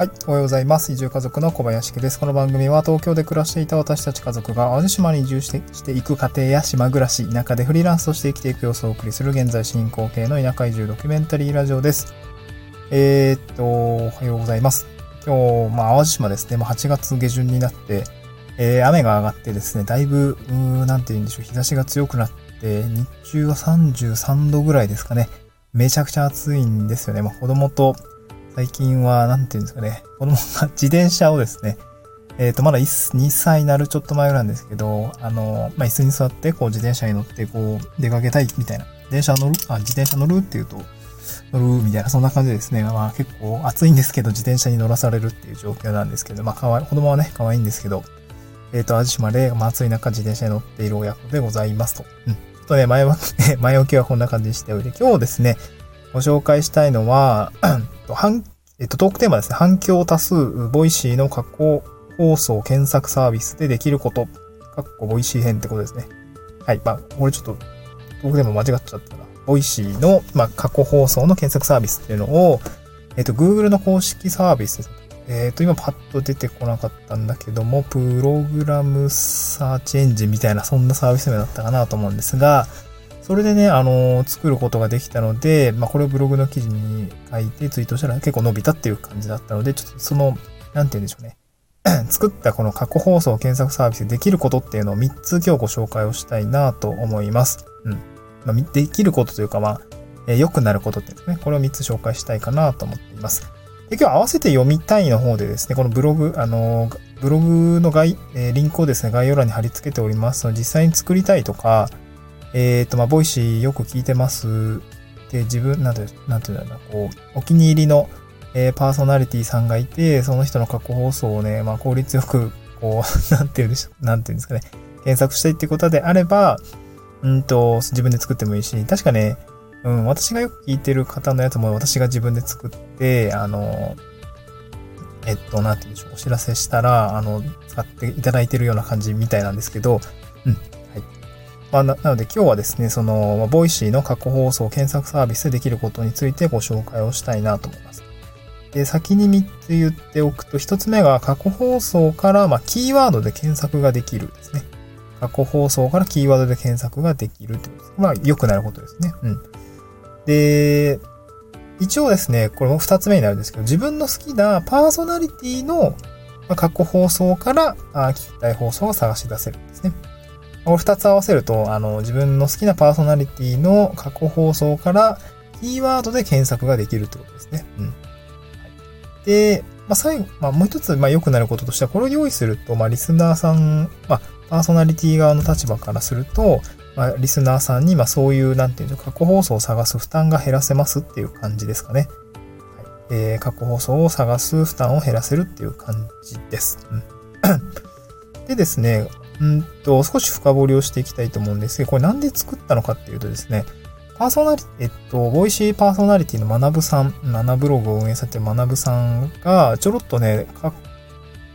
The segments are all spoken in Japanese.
はい。おはようございます。移住家族の小林家です。この番組は東京で暮らしていた私たち家族が淡路島に移住してしていく過程や島暮らし、田舎でフリーランスとして生きていく様子をお送りする現在進行形の田舎移住ドキュメンタリーラジオです。えー、っと、おはようございます。今日、まあ、淡路島ですね。まあ、8月下旬になって、えー、雨が上がってですね、だいぶ、うーなんて言うんでしょう、日差しが強くなって、日中は33度ぐらいですかね。めちゃくちゃ暑いんですよね。まあ、子供と最近は、なんていうんですかね、子供が自転車をですね、えっ、ー、と、まだ2歳になるちょっと前なんですけど、あの、まあ、椅子に座って、こう、自転車に乗って、こう、出かけたい、みたいな。電車乗るあ、自転車乗るっていうと、乗るみたいな、そんな感じでですね。まあ結構暑いんですけど、自転車に乗らされるっていう状況なんですけど、まあかわい、子供はね、可愛いんですけど、えっ、ー、と、淡路島で、まあ暑い中自転車に乗っている親子でございますと。うん。ちょっとね、前は、前置きはこんな感じにしておいて、今日ですね、ご紹介したいのは、反、えっと、トークテーマですね。反響多数、 Voicyの過去放送検索サービスでできること。かっこ Voicy編ってことですね。はい。まあ、これちょっと、トークテーマ間違っちゃったな。 Voicyの、まあ、過去放送の検索サービスっていうのを、えっと、Google の公式サービスです。えっ、と、今パッと出てこなかったんだけども、 Program Search Engine みたいな、そんなサービス名だったかなと思うんですが、それでね、あのー、作ることができたので、まあ、これをブログの記事に書いてツイートしたら結構伸びたっていう感じだったので、ちょっとその、なんて言うんでしょうね。作ったこの過去放送検索サービスでできることっていうのを3つ今日ご紹介をしたいなと思います。うん。まあ、できることというか、まあ、えー、良くなることってですね、これを3つ紹介したいかなと思っています。で、今日合わせて読みたいの方でですね、このブログ、あのー、ブログの概、えー、リンクをですね、概要欄に貼り付けておりますので、実際に作りたいとか、えっ、ー、と、まあ、 Voicy よく聞いてます。で、自分、なんて、なんていうんだろうな、こう、お気に入りの、えー、パーソナリティさんがいて、その人の過去放送をね、まあ、効率よく、こう、なんていうんでしょう、なんていうんですかね、検索したいってことであれば、うんと、自分で作ってもいいし、確かね、うん、私がよく聞いてる方のやつも私が自分で作って、あの、えっと、なんて言うんでしょう、お知らせしたら、あの、使っていただいてるような感じみたいなんですけど、まあ、なので今日はですね、その、まあ、 Voicy の過去放送検索サービスでできることについてご紹介をしたいなと思います。で、先に3つ言っておくと、1つ目が過去放送から、まあ、キーワードで検索ができるですね。過去放送からキーワードで検索ができるってことです。まあ、よくあることですね。うん。で、一応ですね、これも2つ目になるんですけど、自分の好きなパーソナリティの過去放送から聞きたい放送を探し出せる。これ二つ合わせると、あの、自分の好きなパーソナリティの過去放送からキーワードで検索ができるってことですね。うん。で、まあ、最後、まあ、もう一つ、まあ、良くなることとしては、これを用意すると、まあ、リスナーさん、まあ、パーソナリティ側の立場からすると、まあ、リスナーさんに、まあ、そういう、なんていうの、過去放送を探す負担が減らせますっていう感じですかね。はい、えー、過去放送を探す負担を減らせるっていう感じです。うん、でですね、うんと、少し深掘りをしていきたいと思うんですけど、これなんで作ったのかっていうとですね、パーソナリティ、えっと、ボイシーパーソナリティの学ぶさん、7ブログを運営されてる学ぶさんが、ちょろっとね、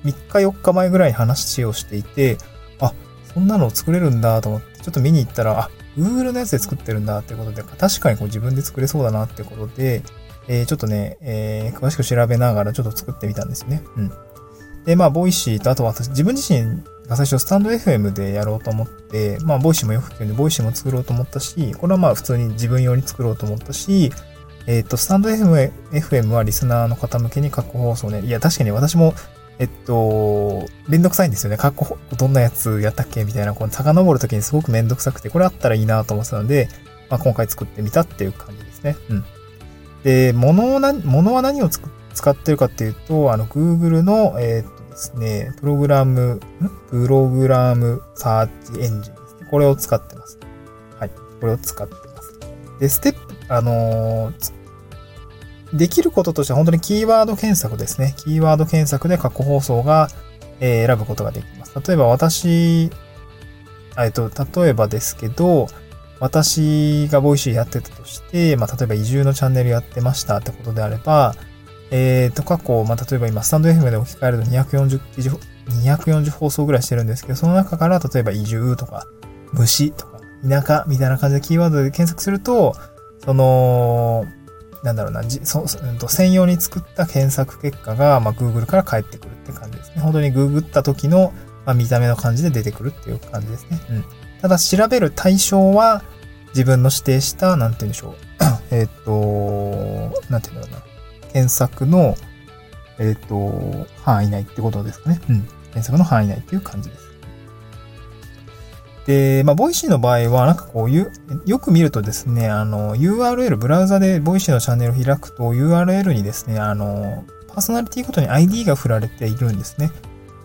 3日4日前ぐらいに話をしていて、あ、そんなの作れるんだと思って、ちょっと見に行ったら、あ、Google のやつで作ってるんだってことで、確かにこう自分で作れそうだなってことで、えー、ちょっとね、えー、詳しく調べながらちょっと作ってみたんですよね。うん。で、まあ、 Voicyと、あと私、自分自身最初スタンド FM でやろうと思って、まあ、 Voicyもよく聞くんで、 Voicyも作ろうと思ったし、これはまあ、普通に自分用に作ろうと思ったし、えっ、ー、と、スタンド FM, FM はリスナーの方向けに過去放送ね。いや、確かに私も、えっと、めんどくさいんですよね。過去、どんなやつやったっけみたいな、この遡るときにすごくめんどくさくて、これあったらいいなと思ってたので、まあ、今回作ってみたっていう感じですね。うん。で、物は何、物は何を使ってるかっていうと、あの、Google の、えっ、ー、ですね、プログラム、プログラムサーチエンジンですね。これを使ってます。はい。これを使ってます。で、ステップ、あの、できることとしては本当にキーワード検索ですね。キーワード検索で過去放送が、え、選ぶことができます。例えば私、えっと、例えばですけど、私が Voicy やってたとして、まあ、例えば移住のチャンネルやってましたってことであれば、えっ、ー、と、過去、まあ、例えば今、 stand.fm で置き換えると240記事、240放送ぐらいしてるんですけど、その中から、例えば移住とか、虫とか、田舎みたいな感じでキーワードで検索すると、その、なんだろうな、じそうんと専用に作った検索結果が、まあ、Google から返ってくるって感じですね。本当にググった時の、まあ、見た目の感じで出てくるっていう感じですね。うん。ただ調べる対象は自分の指定した、なんて言うんでしょう。えっと、なんて言うんだろうな。検索の、えっ、と、範囲内ってことですかね。うん。検索の範囲内っていう感じです。で、まあ、 Voicyの場合は、なんかこういう、よく見るとですね、あの、URL、ブラウザで Voicyのチャンネルを開くと URL にですね、あの、パーソナリティごとに ID が振られているんですね。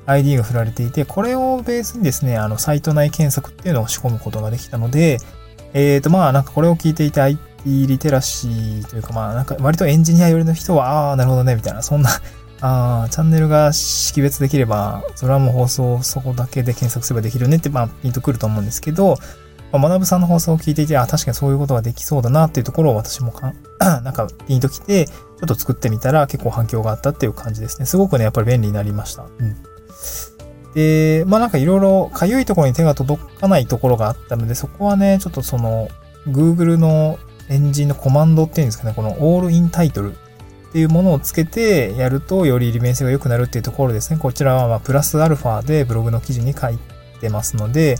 ID が振られていて、これをベースにですね、あの、サイト内検索っていうのを仕込むことができたので、えっ、ー、と、まあ、なんかこれを聞いていてリテラシーというか、まあ、なんか割とエンジニア寄りの人は、ああ、なるほどね、みたいな、そんな ああ、チャンネルが識別できれば、それはもう放送そこだけで検索すればできるねって、まあ、ピンとくると思うんですけど、まあ、学さんの放送を聞いていて、あ、確かにそういうことができそうだなっていうところを私もか なんかピンときて、ちょっと作ってみたら結構反響があったっていう感じですね。すごくね、やっぱり便利になりました。うん。で、まあなんかいろいろかゆいところに手が届かないところがあったので、そこはね、ちょっとその、Google のエンジンのコマンドっていうんですかね、この All in Title っていうものをつけてやると、より利便性が良くなるっていうところですね。こちらは、まプラスアルファでブログの記事に書いてますので、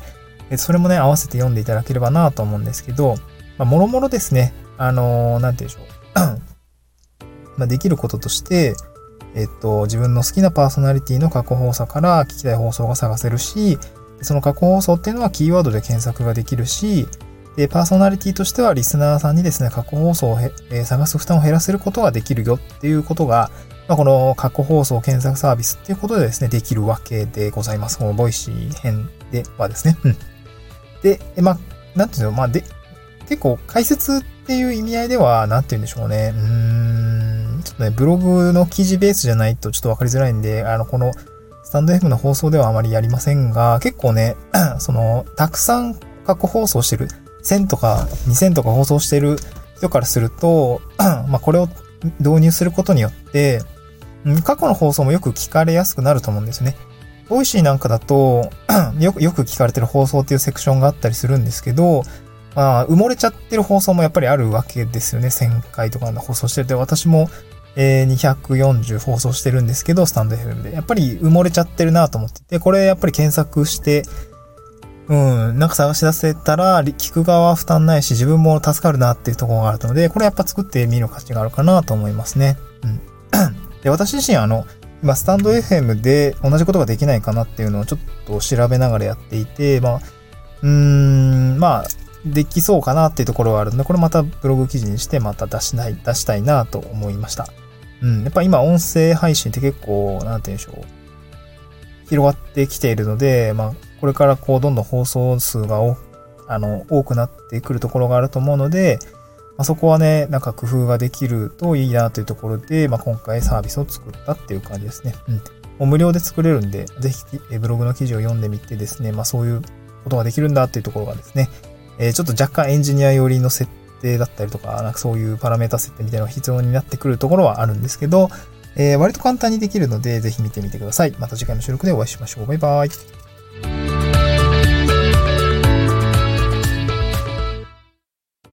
それもね、合わせて読んでいただければなと思うんですけど、まあ、もろもろですね、あのー、なんて言うんでしょう。ま、できることとして、えっと、自分の好きなパーソナリティの過去放送から聞きたい放送が探せるし、その過去放送っていうのはキーワードで検索ができるし、で、パーソナリティとしてはリスナーさんにですね、過去放送を、え、探す負担を減らせることができるよっていうことが、まあ、この過去放送検索サービスっていうことでですね、できるわけでございます。この Voicy編ではですね。で、まあ、なんていうの、まあ、で、結構解説っていう意味合いでは、なんて言うんでしょうね。うーん、ちょっとね、ブログの記事ベースじゃないとちょっとわかりづらいんで、あの、この、stand F の放送ではあまりやりませんが、結構ね、その、たくさん過去放送してる。1000とか2000とか放送してる人からすると、まあこれを導入することによって、過去の放送もよく聞かれやすくなると思うんですね。 Voicyなんかだと よく、よく聞かれてる放送っていうセクションがあったりするんですけど、まあ、埋もれちゃってる放送もやっぱりあるわけですよね。1000回とかの放送してて、私も、えー、240放送してるんですけど、スタンド FM で。やっぱり埋もれちゃってるなと思ってて、これやっぱり検索して、うん、なんか探し出せたら、聞く側は負担ないし、自分も助かるなっていうところがあるので、これやっぱ作ってみる価値があるかなと思いますね。うん。で、私自身あの、今、スタンド FM で同じことができないかなっていうのをちょっと調べながらやっていて、まあ、うーん、まあ、できそうかなっていうところはあるので、これまたブログ記事にしてまた出しない、出したいなと思いました。うん。やっぱ今音声配信って結構、なんて言うんでしょう。広がってきているので、まあ、これからこう、どんどん放送数があの、多くなってくるところがあると思うので、まあ、そこはね、なんか工夫ができるといいなというところで、まあ、今回サービスを作ったっていう感じですね。うん。もう無料で作れるんで、ぜひブログの記事を読んでみてですね、まあそういうことができるんだっていうところがですね、えー、ちょっと若干エンジニア寄りの設定だったりとか、なんかそういうパラメータ設定みたいなのが必要になってくるところはあるんですけど、えー、割と簡単にできるので、ぜひ見てみてください。また次回の収録でお会いしましょう。バイバイ。